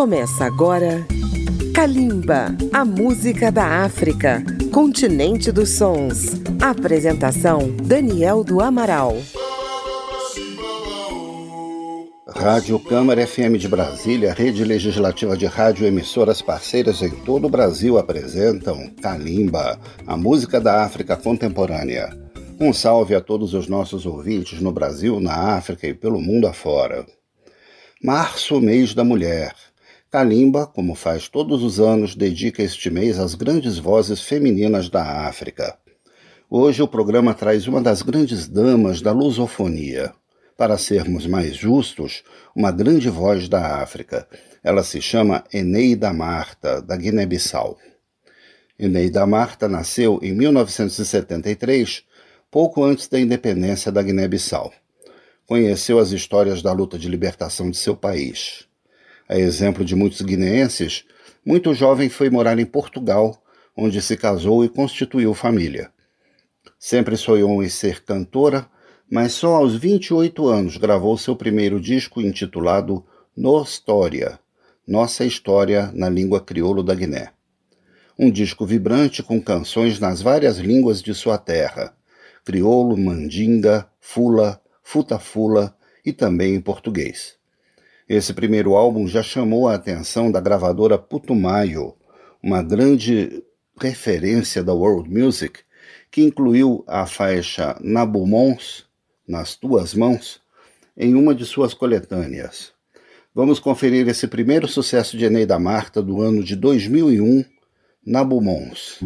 Começa agora Kalimba, a música da África, continente dos sons. Apresentação Daniel do Amaral. Rádio Câmara FM de Brasília, rede legislativa de rádio emissoras parceiras em todo o Brasil apresentam Kalimba, a música da África contemporânea. Um salve a todos os nossos ouvintes no Brasil, na África e pelo mundo afora. Março, mês da mulher. Kalimba, como faz todos os anos, dedica este mês às grandes vozes femininas da África. Hoje o programa traz uma das grandes damas da lusofonia. Para sermos mais justos, uma grande voz da África. Ela se chama Eneida Marta, da Guiné-Bissau. Eneida Marta nasceu em 1973, pouco antes da independência da Guiné-Bissau. Conheceu as histórias da luta de libertação de seu país. A exemplo de muitos guineenses, muito jovem foi morar em Portugal, onde se casou e constituiu família. Sempre sonhou em ser cantora, mas só aos 28 anos gravou seu primeiro disco intitulado Nostória, Nossa História na Língua Crioulo da Guiné. Um disco vibrante com canções nas várias línguas de sua terra, crioulo, mandinga, fula, futafula e também em português. Esse primeiro álbum já chamou a atenção da gravadora Putumayo, uma grande referência da world music, que incluiu a faixa Nabumons, Nas Tuas Mãos, em uma de suas coletâneas. Vamos conferir esse primeiro sucesso de Eneida Marta do ano de 2001, Nabumons.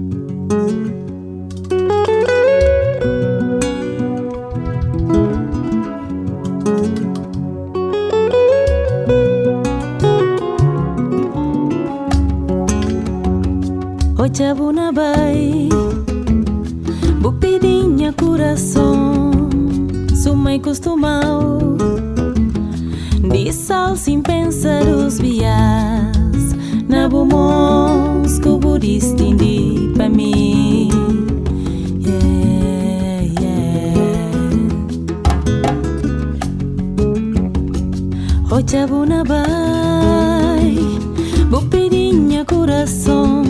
Ochabuna bai Bupidinha coração Sumai costumau De sal sem pensar os vias Na bumons que o budista indi pra mim yeah, yeah. Ochabuna bai Bupidinha coração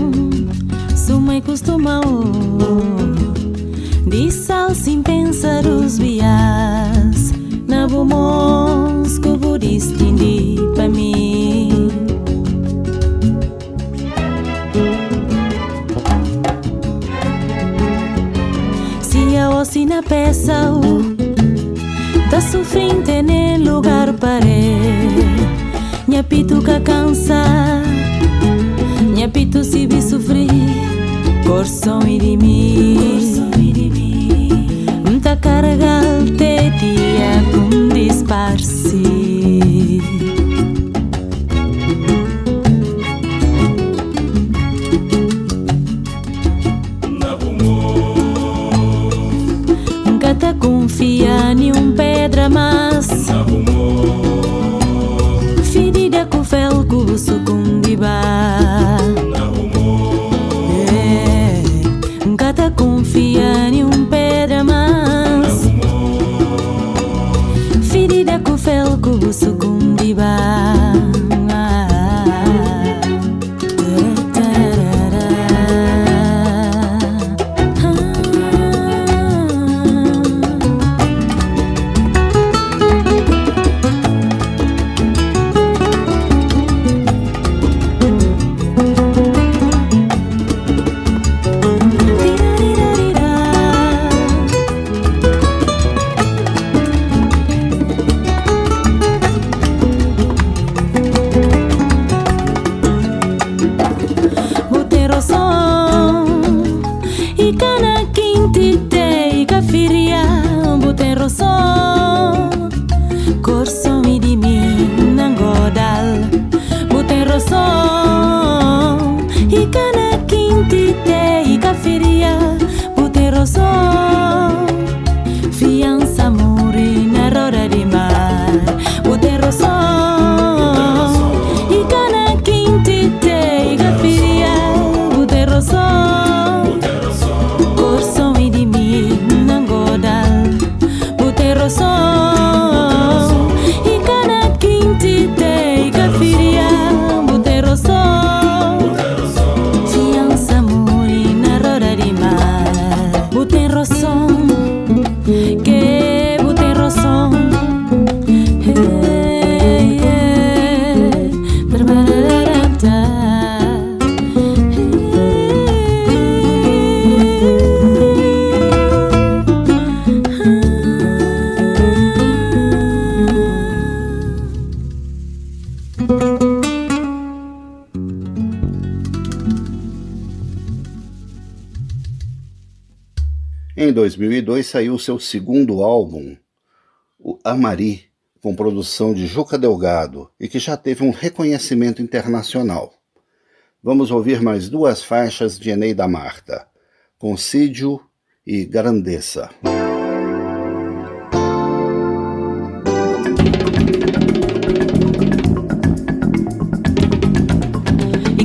De sal sem pensar os vias. Na bumons que o budista indi pra mim. Se a na peça Tá sofrendo no lugar paré Minha pituca cansa Minha pito se vi sofrer Coração e de mim Muita carga te dia com 2002 saiu seu segundo álbum, o Amari, com produção de Juca Delgado e que já teve um reconhecimento internacional. Vamos ouvir mais duas faixas de Eneida Marta, Concídio e Grandeza.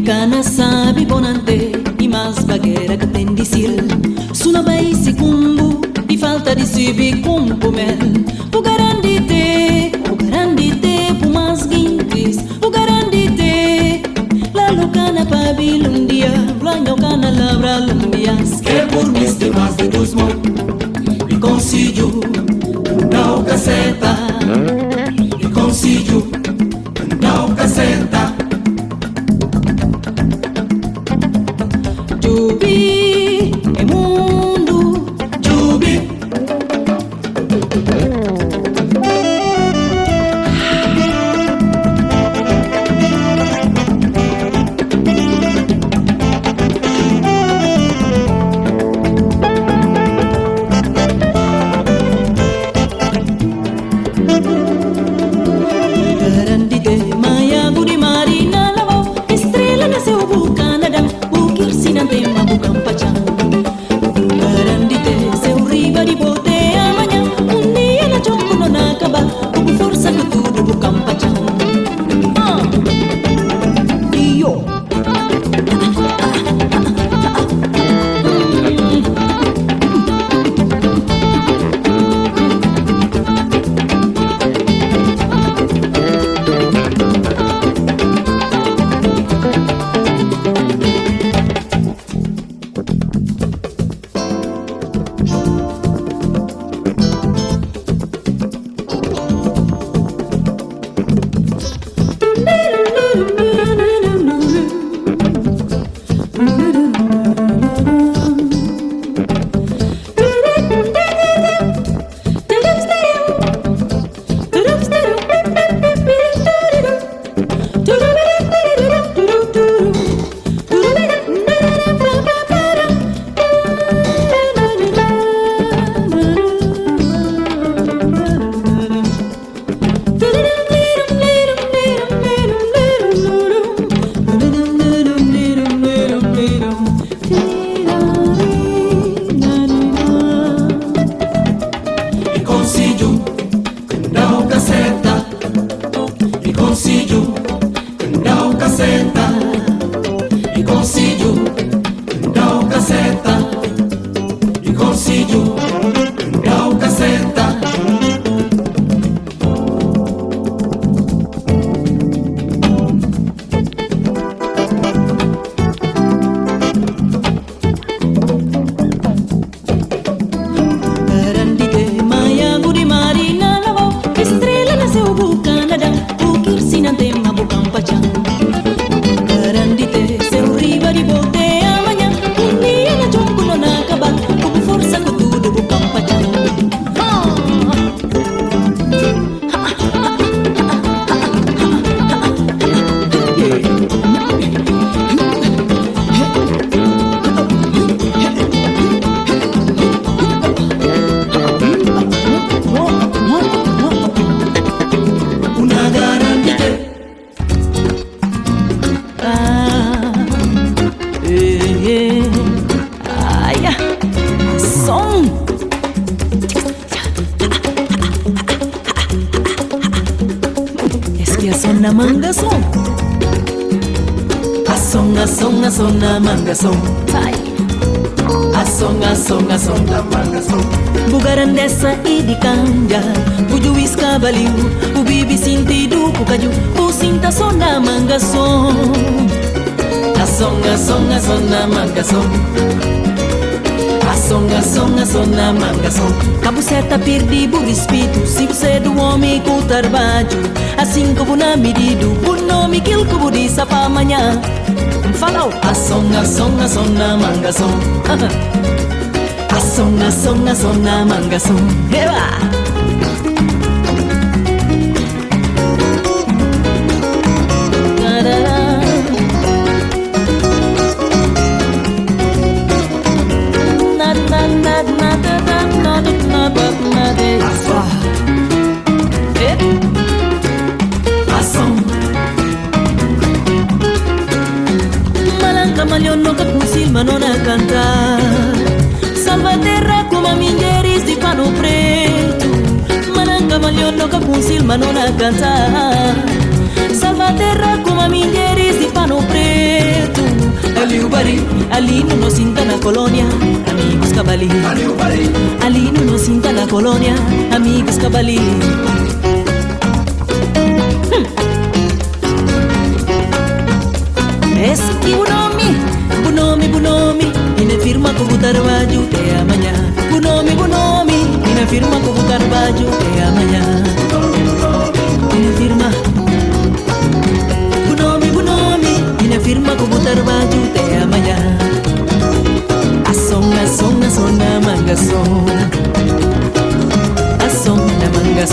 Cana sabe bonante e mais bagueira que tem de Suna cumbu e falta de sibi cumbu mel O garandite, o garandite pu mais guintes O garandite. La lucana pabilundia Blanho cana labra lundias Que por mis temas de tus mãos E consigo Não caceta E consigo Não Ação, ação da mangação Ação, ação, ação da mangação Cabo certa perdi o respeito Se você do homem com trabalho. Assim como na medida O nome que ele como disse para amanhã. Fala o ação, ação, ação na mangação Ação, ação, ação na mangação Eba! Cantar. Salva a terra como a minheiros de pano preto. Ali o bari, ali no nos cinta na colônia Amigos cabali Ali o bari, ali no nos cinta na colônia Amigos cabali Eski bunomi, bunomi, bunomi Ina firma com o trabalho até amanhã Bunomi, bunomi Ina firma com o trabalho até amanhã firma com o trabalho até amanhã Ação, ação, ação na manga som Ação na manga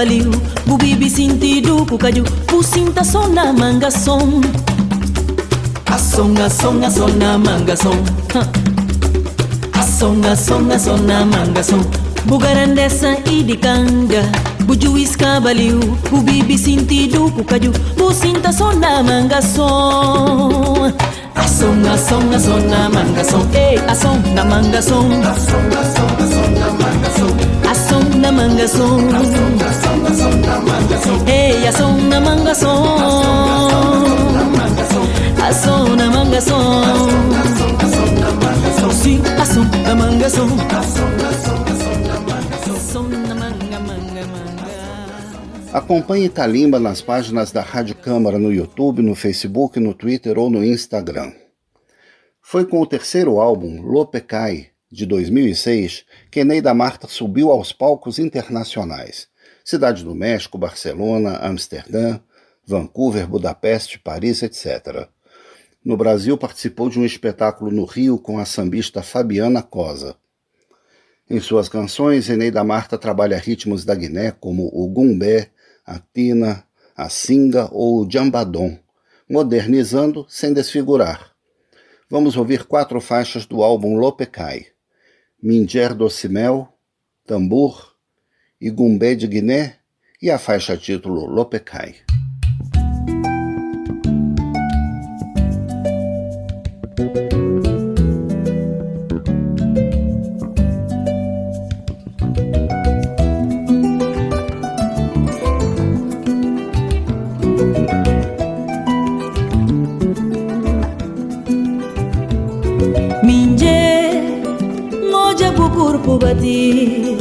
Bujuís cabaliu Bubibi sentido cucaju Pusinta só na manga som. Ação, ação, ação na manga som. Ação, ação, ação na manga som. Bugarandessa e de canja Bujuís cabaliu Bubibi sentido cucaju Pusinta só na manga som Ação, ação, ação na manga som Ei, eh, ação na manga som Ação, ação, ação na manga som eh, Ação na manga som Ação, ação na manga som Ei, ação na manga som Ação na manga som Sim, ação na manga som Ação na Acompanhe Talimba nas páginas da Rádio Câmara no YouTube, no Facebook, no Twitter ou no Instagram. Foi com o terceiro álbum, Lopecai, de 2006, que Neida Marta subiu aos palcos internacionais. Cidade do México, Barcelona, Amsterdã, Vancouver, Budapeste, Paris, etc. No Brasil, participou de um espetáculo no Rio com a sambista Fabiana Cosa. Em suas canções, Eneida Marta trabalha ritmos da Guiné como o gumbé, a tina, a singa ou o jambadon, modernizando sem desfigurar. Vamos ouvir quatro faixas do álbum Lopecai: Minger Docimel, Tambor e Gumbé de Guiné e a faixa título Lopecai. Bati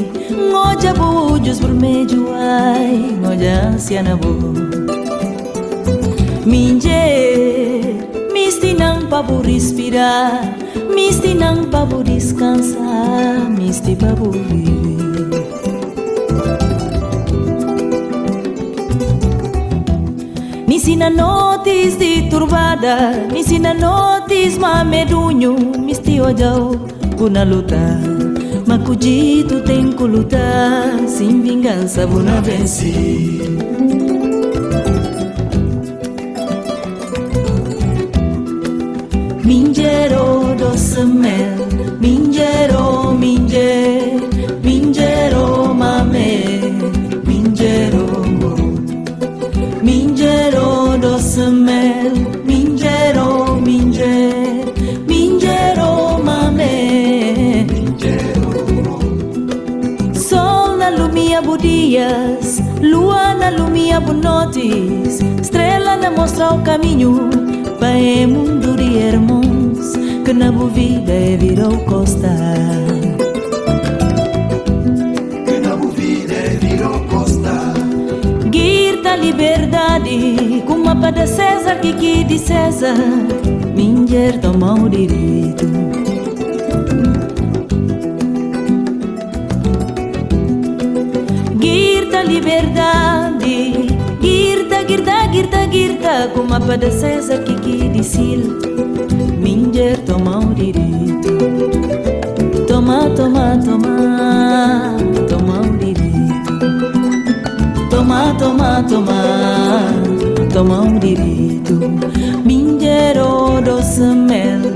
Ngoja bujus bermeju ai Ngoja siana bu Minje Misti nang pabu respirar Misti nang pabu descansar Misti pabu viver. Me ensina notis de turbada Me ensina notis mamedunho Misti ojau Kuna lutar Macudito tem que lutar, sem vingança vou não vencer. Mingero doce mel, mingero, minger, mingero mame, mingero, mingero doce mel, lumia bunotis, estrela na mostra o caminho, para mundo de irmãos, que na boa vida é virou costa. Que na vida é virou costa. Guirda liberdade, com mapa de César, que que de César, Minger toma o direito. Liberdade, girda, girda, girda, com mapa da César que que disse Minger toma o direito. Toma, toma, toma, toma o direito. Toma, toma, toma, toma o direito. Minger o doce mel.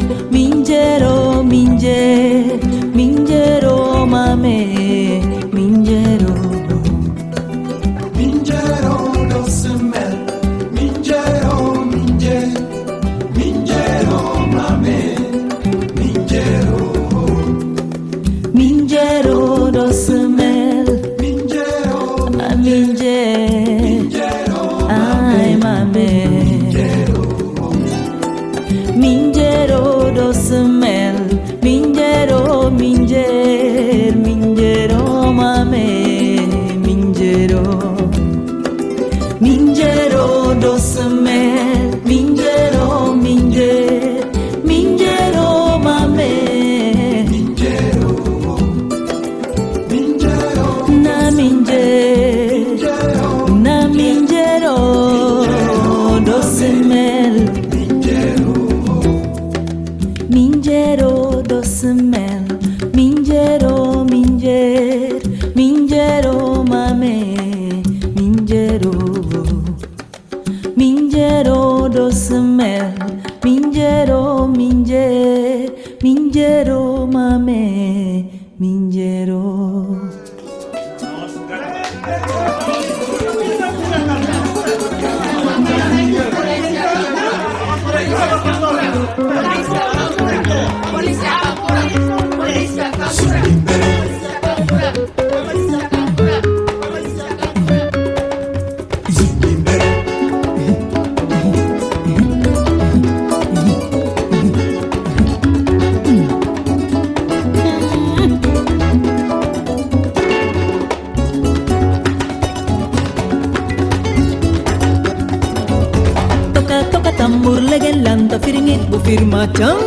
firmachan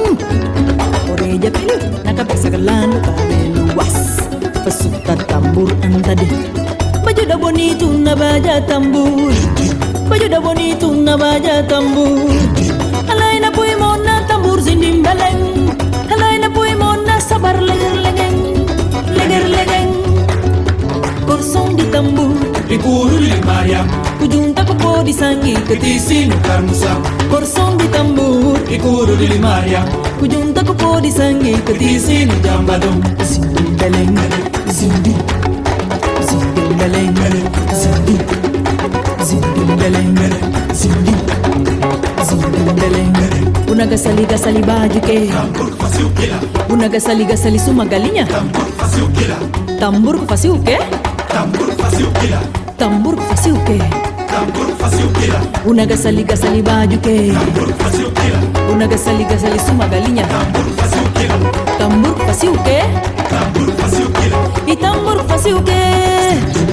Oreja pilu nakapik sagalano kabeluwas Pesuta tambur antade Bajuda bonito na baja tambur. Bajuda bonito na baja tambur. Alay na puy mo tambur zindim baleng Alay na puy mo sabar leger legeng. Leger legeng. Korsong di tambur. Ripuru limayam Ujung tak di sangi ketisi nukar musam korsong di tambur ikuru dili maria kujunta kupodi sangi katisinu jambadum zindalengare daleng zindalengare zindi zindalengare zindi gasali gasali baju ke. Tambur fasi ukela gasali saliga suma galinya. Tambur fasi ukela tambur fasi uke? Tambur fasi ukela tambur fasi uke. Tambur fasi ukela unaga saliga ke, tambur fasi ukela Una gasali gasali suma galinha Tambor fazia o quê? Tambor fazia o quê? Tambor fazia o quê? E tambor fazia o quê?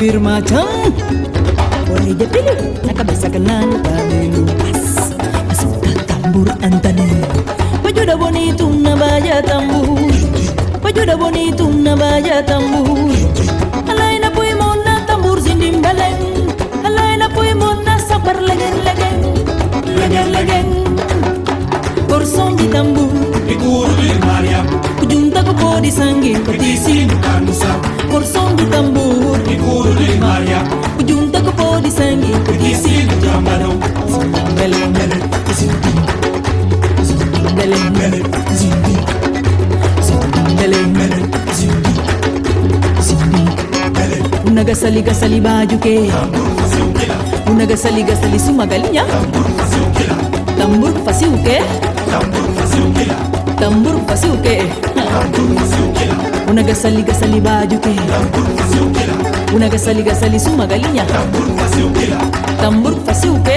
Firingit bo firma cham Boleh dia pilih nak kabisa kenan pamilu pas Masukkan tambur antani Baju dah bonito na baya tambur. Baju dah bonito na baya tambur. Alay na puy mo na tambur zindim baleng. Alay na puy mo na sabar legen legen Legen legen Korson di tambur. Ikuru di Mariam. Kujunta ko po di sanggin Petisi bukan musam Korson di tambur urudi maria ujung tako podi sangi kisi jambado bele bele zindi bele bele zindi bele bele zindi zindi bele unaga sali ga sali baju ke unaga sali ga sali sumagalinya. Tambur fasiuke tambur fasiuke. Tambur fasiuke. tambur fasuke una gasali gasali bajuke una gasali gasali suma galinya tambur fasuke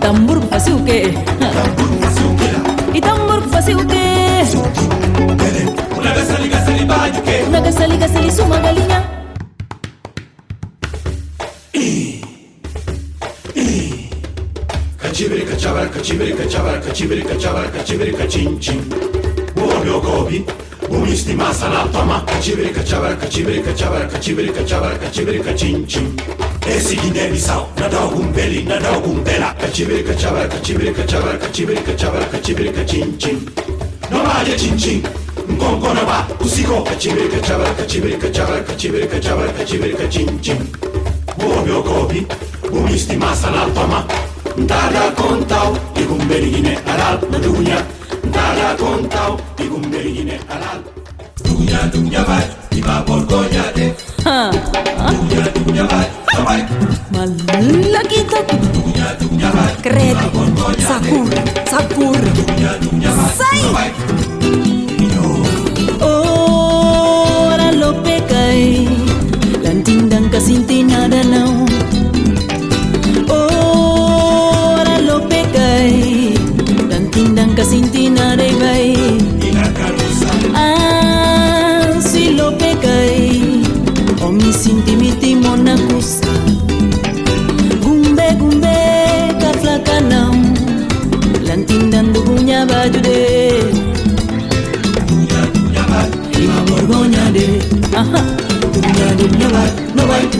tambur fasuke itambur fasuke una gasali gasali bajuke una gasali gasali suma galinya cibirica ciavaraka cibirica ciavaraka cibirica cin cin Buonio gobi Umisti masa la tamaka cibirica ciavaraka cibirica ciavaraka cibirica ciavaraka cibirica cin cin Esi Guinea Bissau, nada umbeli, nada umbela Cibirica ciavaraka cibirica ciavaraka cibirica ciavaraka cibirica cin cin Nomaje cin cin Ngongona ba usiko Cibirica ciavaraka cibirica ciavaraka cibirica ciavaraka cibirica cin cin Buonio gobi Umisti masa la tamaka ntaala kontau, igum berigine alal na dunya. Ntaala kontaw igum berigine alal. Dunya dunya bay iba borgo nyate dunya dunya bay bay Malakita dunya dunya bay credo sakur sakur. dunya dunya bay oh ora lo pecai dan kasintina danau. No way! No Miller.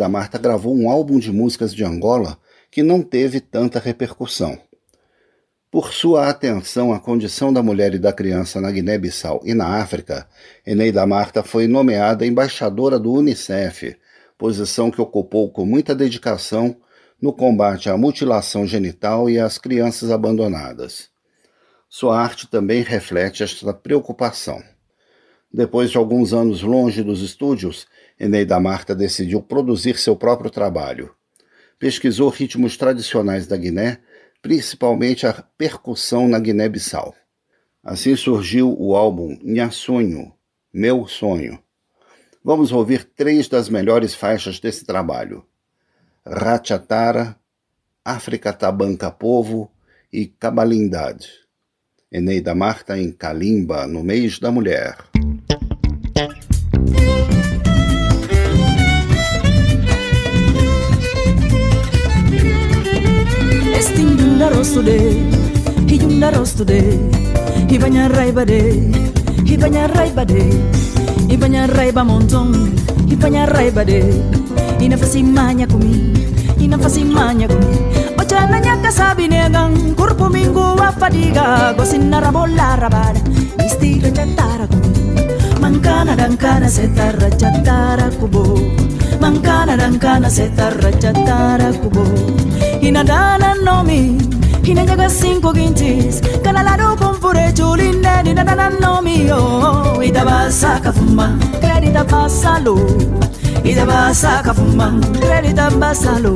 da Marta gravou um álbum de músicas de Angola que não teve tanta repercussão. Por sua atenção à condição da mulher e da criança na Guiné-Bissau e na África, Eneida Marta foi nomeada embaixadora do Unicef, posição que ocupou com muita dedicação no combate à mutilação genital e às crianças abandonadas. Sua arte também reflete esta preocupação. Depois de alguns anos longe dos estúdios, Eneida Marta decidiu produzir seu próprio trabalho. Pesquisou ritmos tradicionais da Guiné principalmente a percussão na Guiné-Bissau. Assim surgiu o álbum Nha Sonho, Meu Sonho. Vamos ouvir três das melhores faixas desse trabalho: Ratchatara, África Tabanca Povo e Cabalindade. Eneida Marta em Kalimba, no mês da mulher. daros today, he yum daros today, he banya rai bade, he banya raiba bade, he banya raiba montong, he banya rai bade, inafasi manya kumi, inafasi manya kumi, ochana kasabi sabi negang, kurpo minggu wa fadiga, gosin narabola rabada, isti rachatara kumi, mankana dankana seta rachatara kubo, mankana dankana seta rachatara kubo, inadana nomi, kinenyaga cinco quintis kanalaro pomfure juline ninananomio itabasa kafuma. Kredita basalo ida itabasa kafuma. Kredita basalo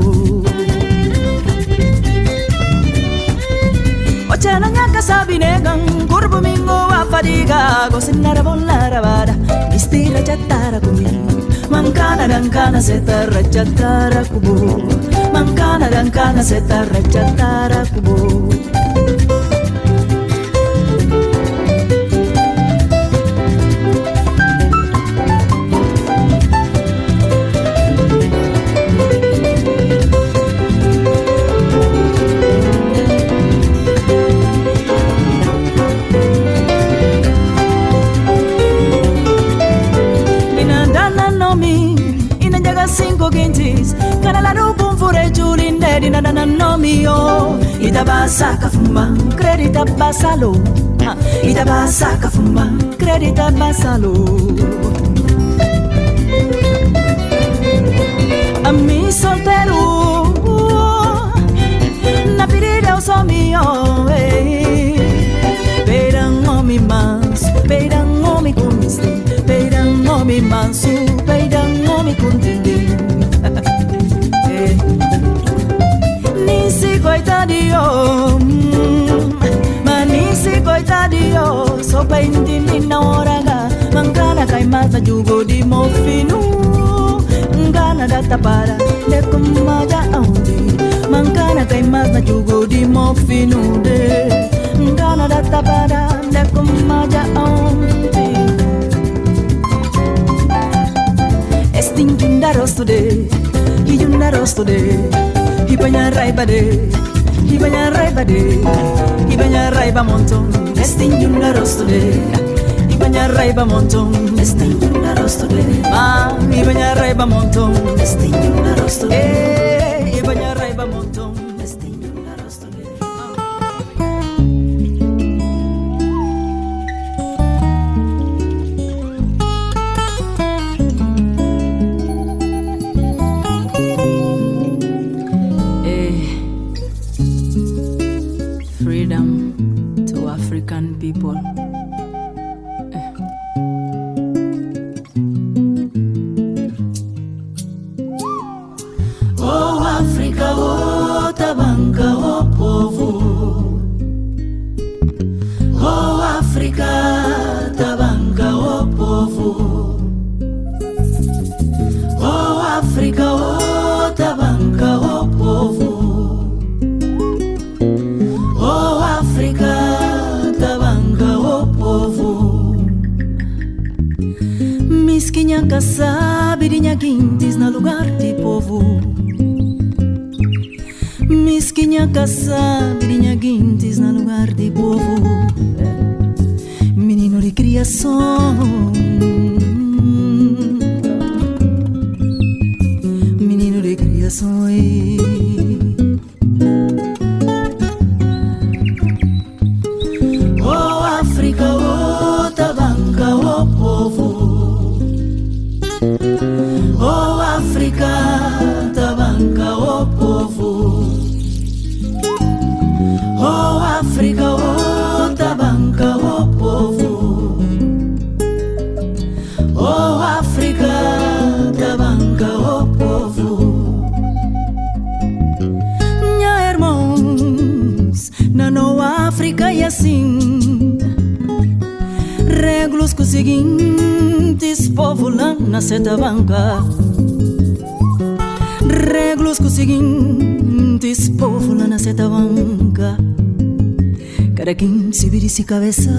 Ochena nyaka sabinegan kurbu mingo wa fadiga. Gosinara bolara vara mistira chatara kumi. Mankana dankana setara chatara kubu. Mancana dancana se tarrechatara kubo julinde di na na no mio. Ida basa kafuma credita basalo ida basa kafuma credita basalo a mi soltero na pirida o so mio. Peirang homem manso, peirang homem com mistério, peirang homem manso, manisi coitadio sopa intini na oraga mangana kai mata jugo di mofinu. Ngana data para de kumaja aundi mangana kai mata jugo di mofinu de. Ngana data para de kumaja aundi Estingunda rosto de, y una rosto de Hibanya raiba Ibanya raiba de Ibanya raiba monton Destin junda rosto de Ibanya raiba monton Destin junda rosto de Ma Ibanya raiba monton Destin junda rosto de África tabanca o povo Oh África, oh tabanca o povo Oh África tabanca o povo Misquinha caçabirinha dinha quintes na lugar de povo Misquinha caçabirinha dinha quintes na lugar de povo coração na seta banca. Reglos com seguintes povo na seta banca. Cada quem se vira se cabeça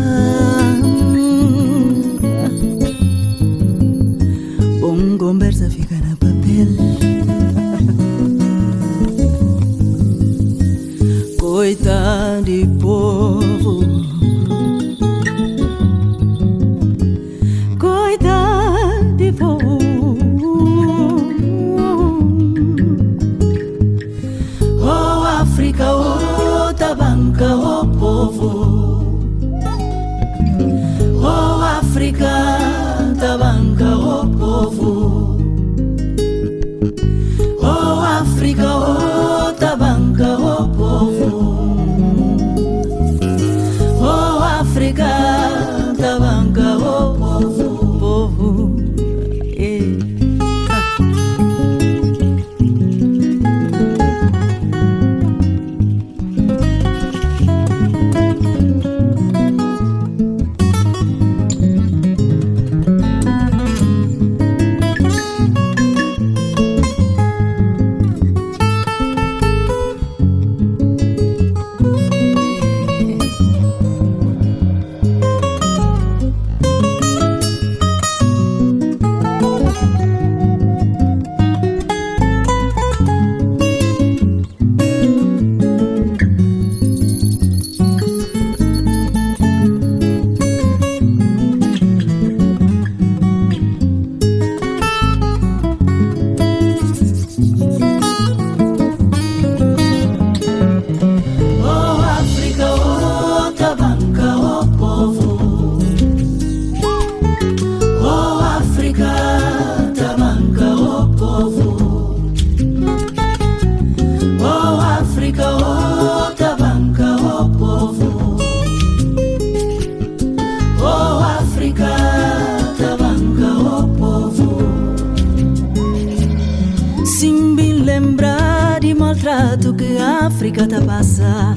África tá passa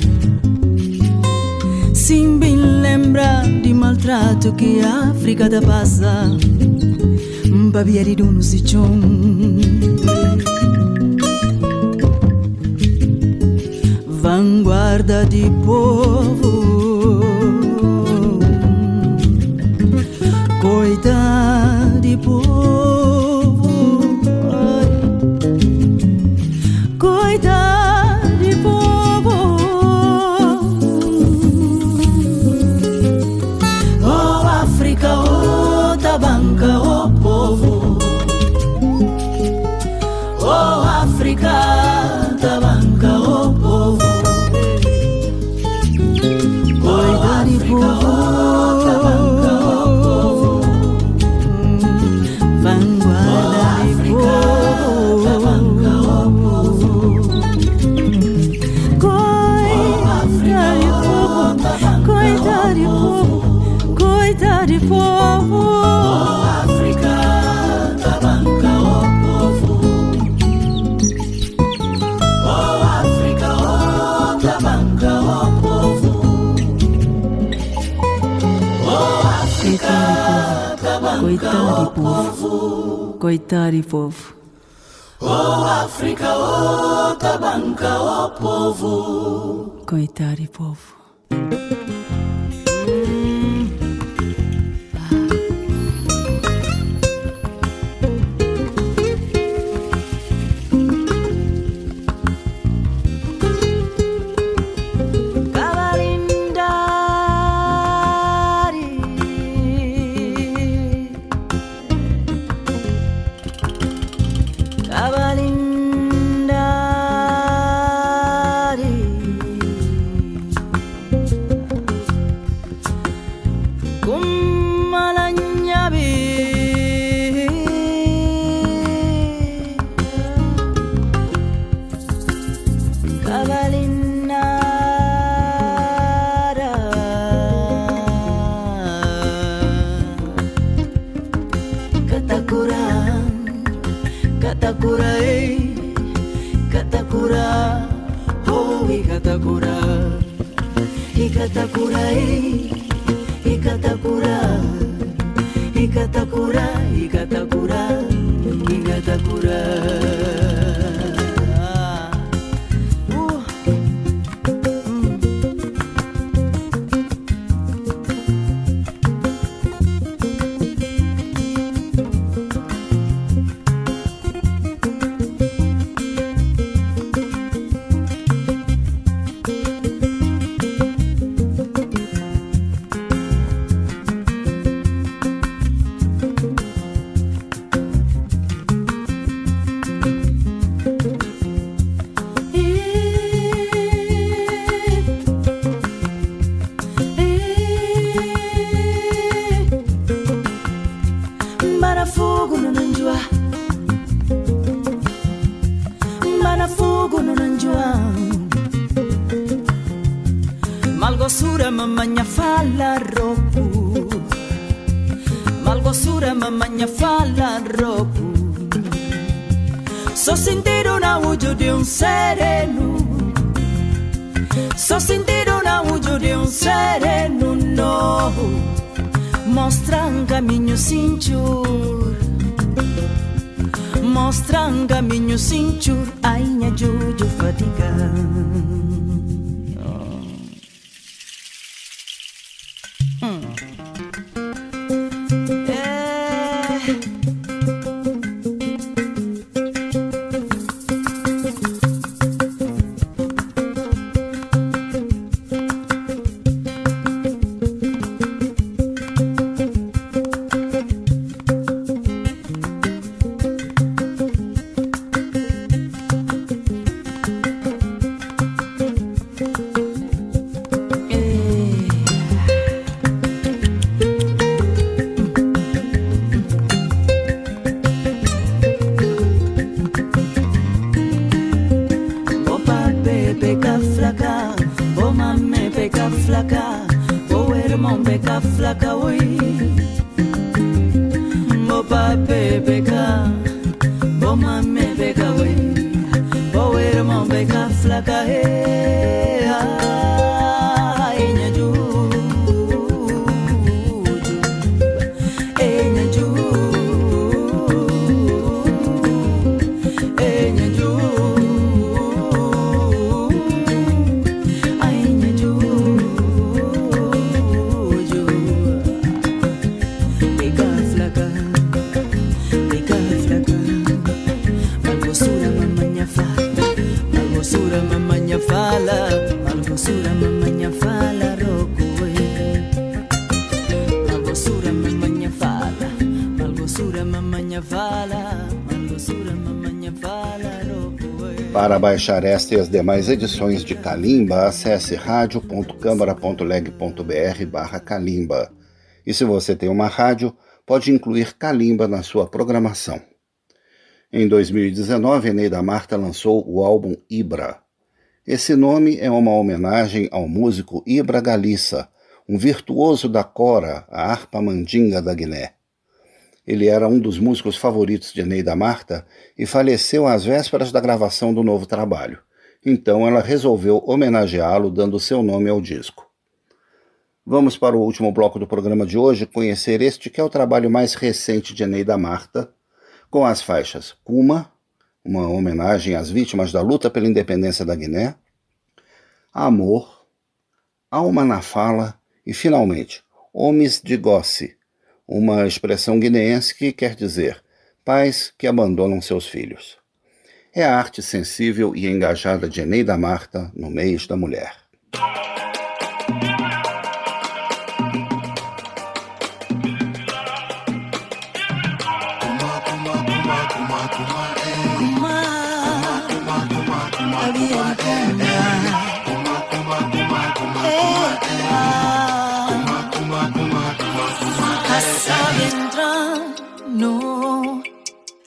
Sim, bem lembra de maltrato que África tá passa. Babiari do no sichon Vanguarda de povo coitado povo. Oh África, oh Tabanca, oh povo. Coitado povo. manafugu nunanjua malgosura mamma mamanya fala ropu. Malgosura mamma mamanya fala ropu. So sentire un audio di un sereno. So sentire un audio di un sereno no. Mostra un cammino sincero. mostram caminho, sinto, ainha, juju, fatiga. Para baixar esta e as demais edições de Kalimba, acesse radio.câmara.leg.br barra Kalimba. E se você tem uma rádio, pode incluir Kalimba na sua programação. Em 2019, Eneida Marta lançou o álbum Ibra. Esse nome é uma homenagem ao músico Ibra Galissa, um virtuoso da cora, a harpa mandinga da Guiné. Ele era um dos músicos favoritos de Neida Marta e faleceu às vésperas da gravação do novo trabalho. Então ela resolveu homenageá-lo dando seu nome ao disco. Vamos para o último bloco do programa de hoje conhecer este que é o trabalho mais recente de Neida Marta, com as faixas Kuma, uma homenagem às vítimas da luta pela independência da Guiné, Amor, Alma na Fala e, finalmente, Homens de Gossi, uma expressão guineense que quer dizer pais que abandonam seus filhos. É a arte sensível e engajada de Eneida Marta no mês da mulher.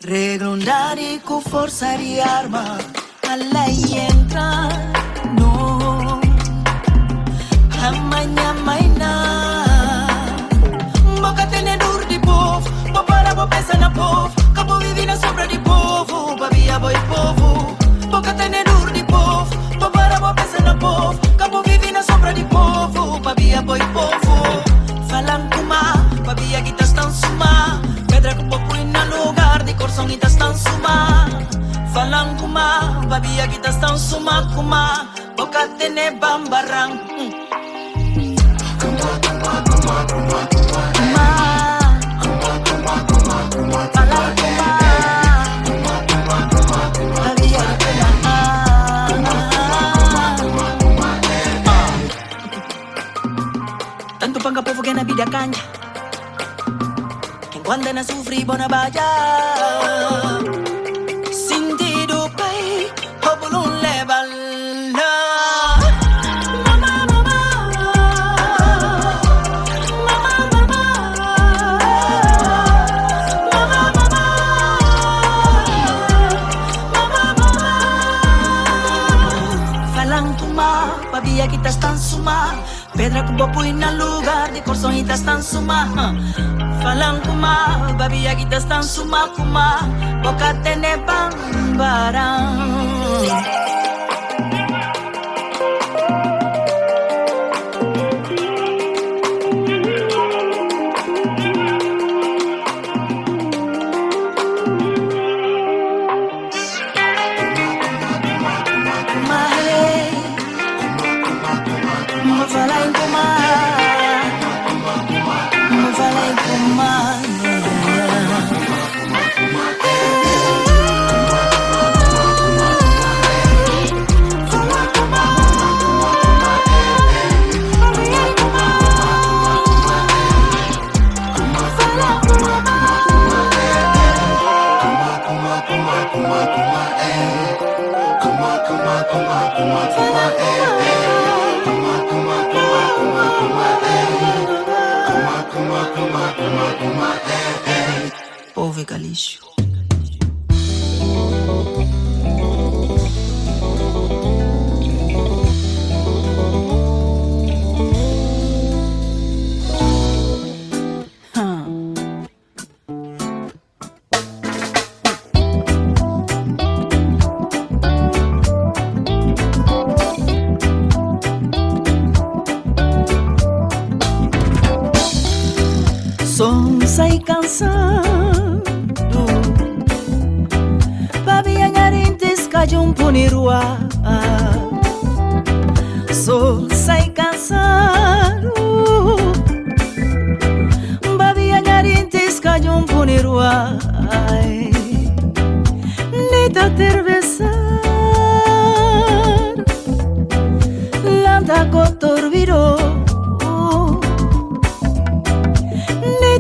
Regrondare cu forța riarma alla entra no. Amanya maina Moca tene dur di pof Popara popesa na pof kita stão suma kuma boca tene bambarang. Kuma Tanto panga povo que na vida Quem quando na sofri bona baja Vedrà un po' in lugar di corso in testa suma Falan kuma, babi ya kita stan suma kuma. Boca te ne bambaran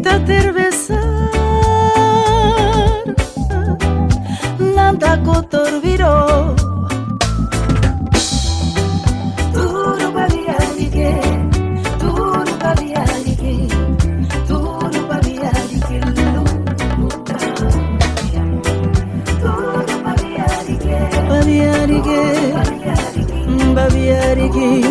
quítate besar Nantako torbiro Turu babialike Turu babialike Turu babialike Turu babialike Babialike Babialike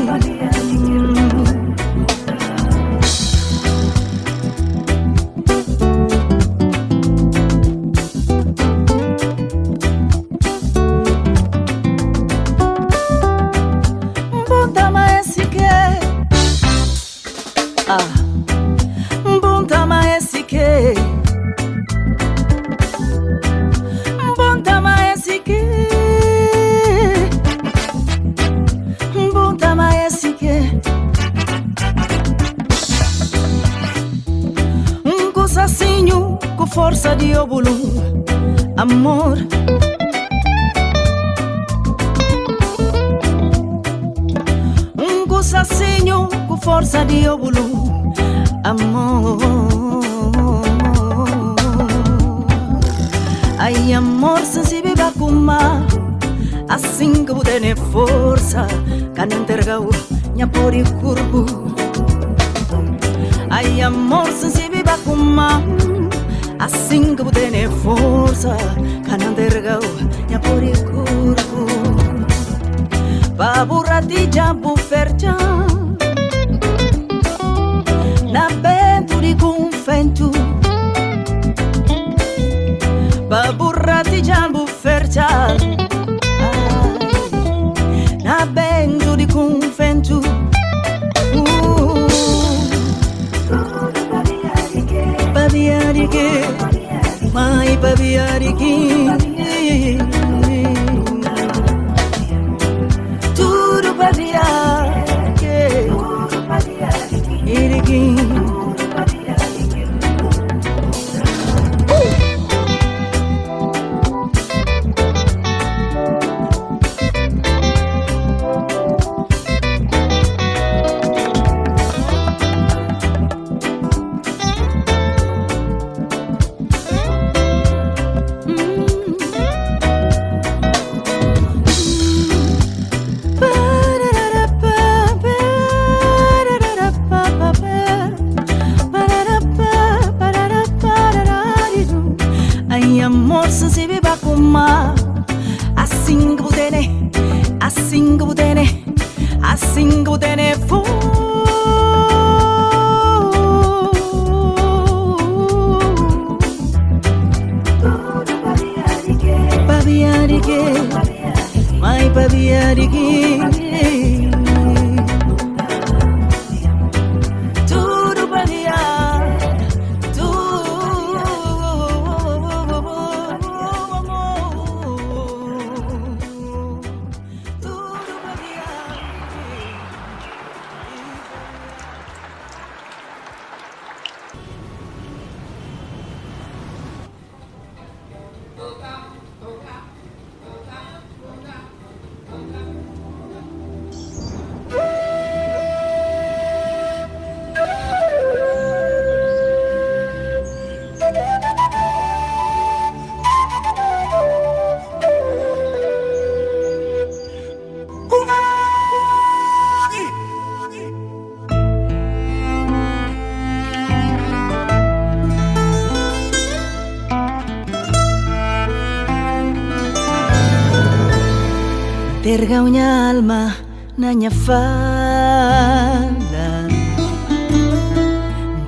Terga minha alma na minha fala.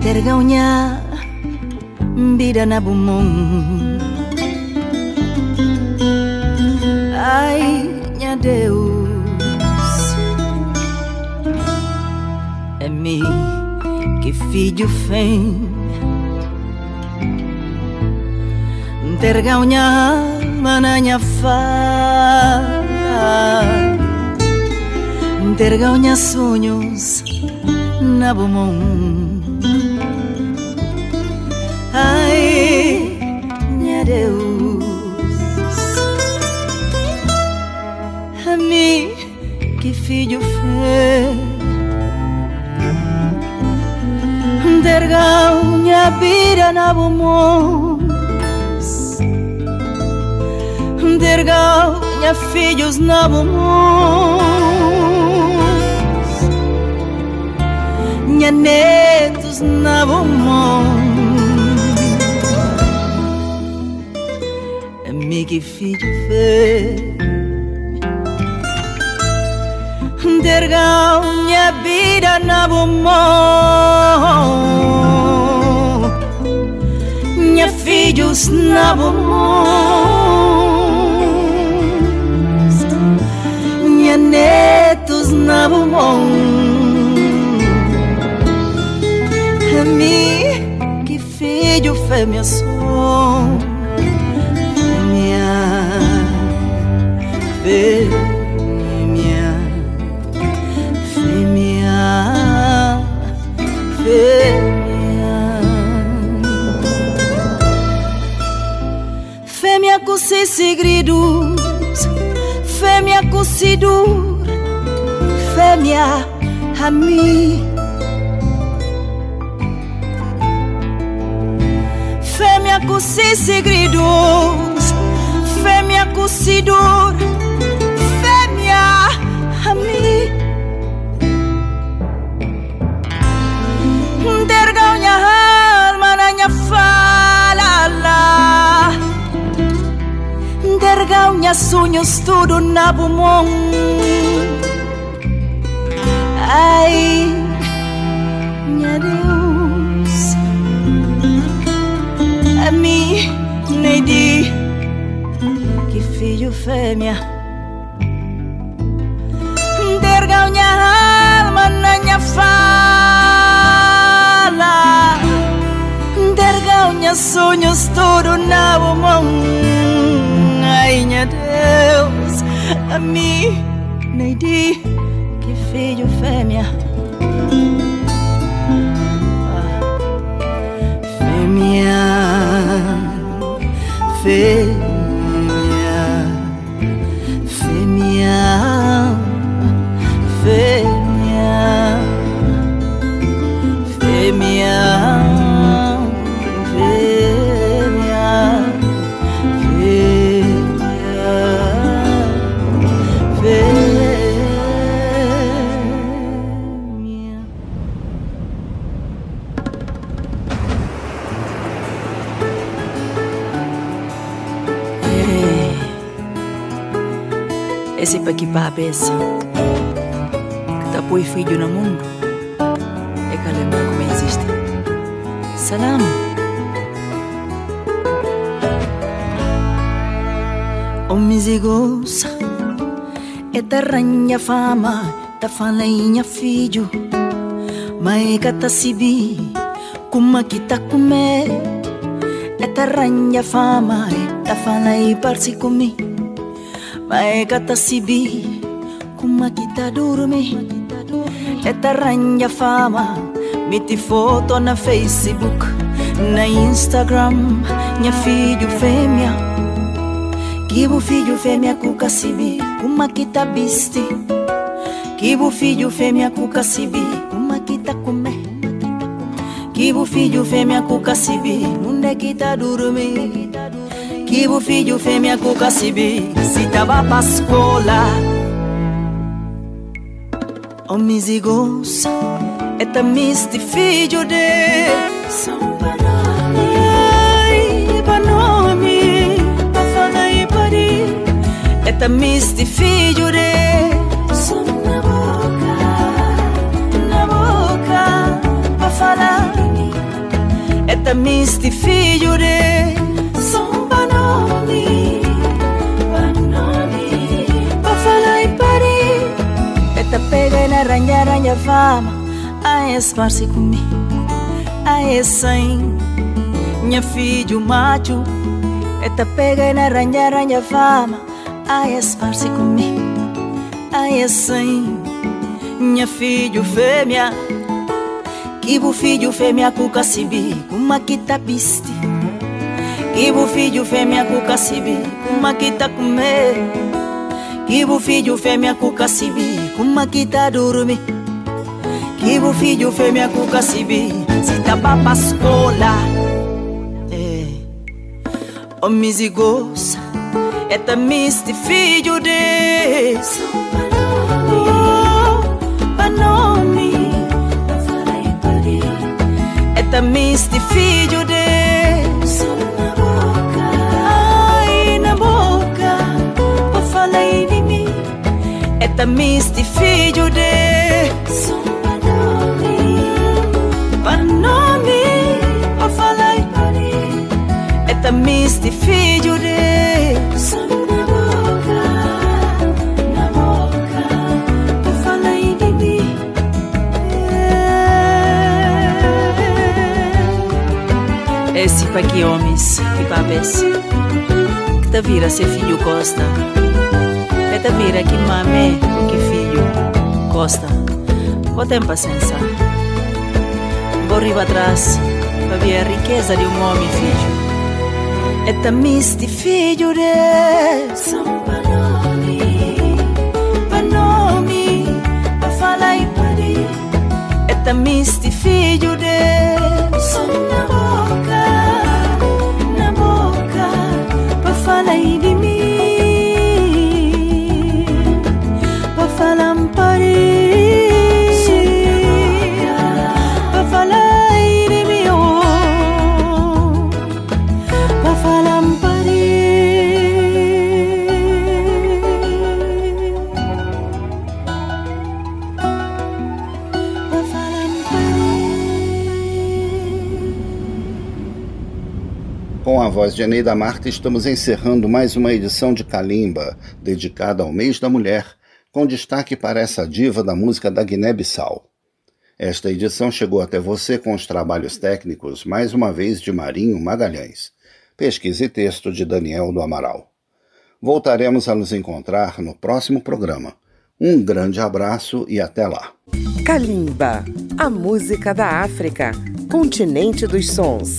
Terga minha vida na bumong Ai, minha Deus. É mim que filho fém Terga minha alma na minha fala Terga minha sonhos na bumong Ai, minha Deus. A mim que filho fez? Dergau minha vida na Dergau minha filhos na bomos Minha netos na bomos que filho fez Dergau minha vida na bomó Minha filhos na bomó É mim que filho fez minha som fêmea, fêmea, fêmea. Fêmea com seus segredos, fêmea com se fêmea a mim. Fêmea com seus segredos, fêmea com se dor kami Dergaunya hal mananya falala Dergaunya sonhos tudo na bumong Ai, minha Deus. A mim, Neidi Que filho fêmea. Minha alma na minha fala. Dergau minha sonhos tudo na mão. Ai, minha Deus. A mim, Neidi Que filho fêmea. Fêmea. Fêmea Para que cabeça apoio filho no mundo é que lembra como existe. Salam. Misigos é terranha fama, tá falinha filho, mas tá sibi, como que tá comer. É terranha fama, tá falei parsi comi, mas tá sibi, kuma kita durmi. Eta ranja fama Miti foto na Facebook Na Instagram nya filho fêmea Kibu filho fêmea kuka sibi Kuma kita bisti. Kibu filho fêmea kuka sibi Kuma kita kume. Kibu filho fêmea kuka sibi Munde kita dormir Kibu filho fêmea kuka sibi Se tava pra escola O misigos é tamisti filho de. São Panami Panami Afana e Pari Eta misti filho de. Som na boca, na boca em mim Eta misti filho de na ranha fama A esparce comigo. A essaim Minha filho macho. Eta pega na ranha ranha fama A esparce comigo. A essaim Minha filho fêmea. Kibu filho fêmea cuca sibi Kuma kita piste. Kibu filho fêmea cuca sibi Kuma kita comer. Kibu filho fêmea cuca sibi Kuma kita dormir Kibu filho fêmea cuca sibi Se tá pra escola É O misigosa Eta misti filho de Oh, Panomi. Eta misti filho de misti filho de banoni, Panomi pra falar em Paris Eta misti filho de Som na boca, na boca falar em mim Esse para que homens e babes Que tá vira ser filho costa Que vira que mame que filho costa. Vou ter paciência Vou riba atrás Para ver a riqueza de um homem filho É tamisti filho de Som banoni, banoni Pra falar em Paris É tamisti filho de Som na voz de Eneida Marta, estamos encerrando mais uma edição de Kalimba, dedicada ao mês da mulher, com destaque para essa diva da música da Guiné-Bissau. Esta edição chegou até você com os trabalhos técnicos, mais uma vez, de Marinho Magalhães. Pesquisa e texto de Daniel do Amaral. Voltaremos a nos encontrar no próximo programa. Um grande abraço e até lá. Kalimba, a música da África, continente dos sons.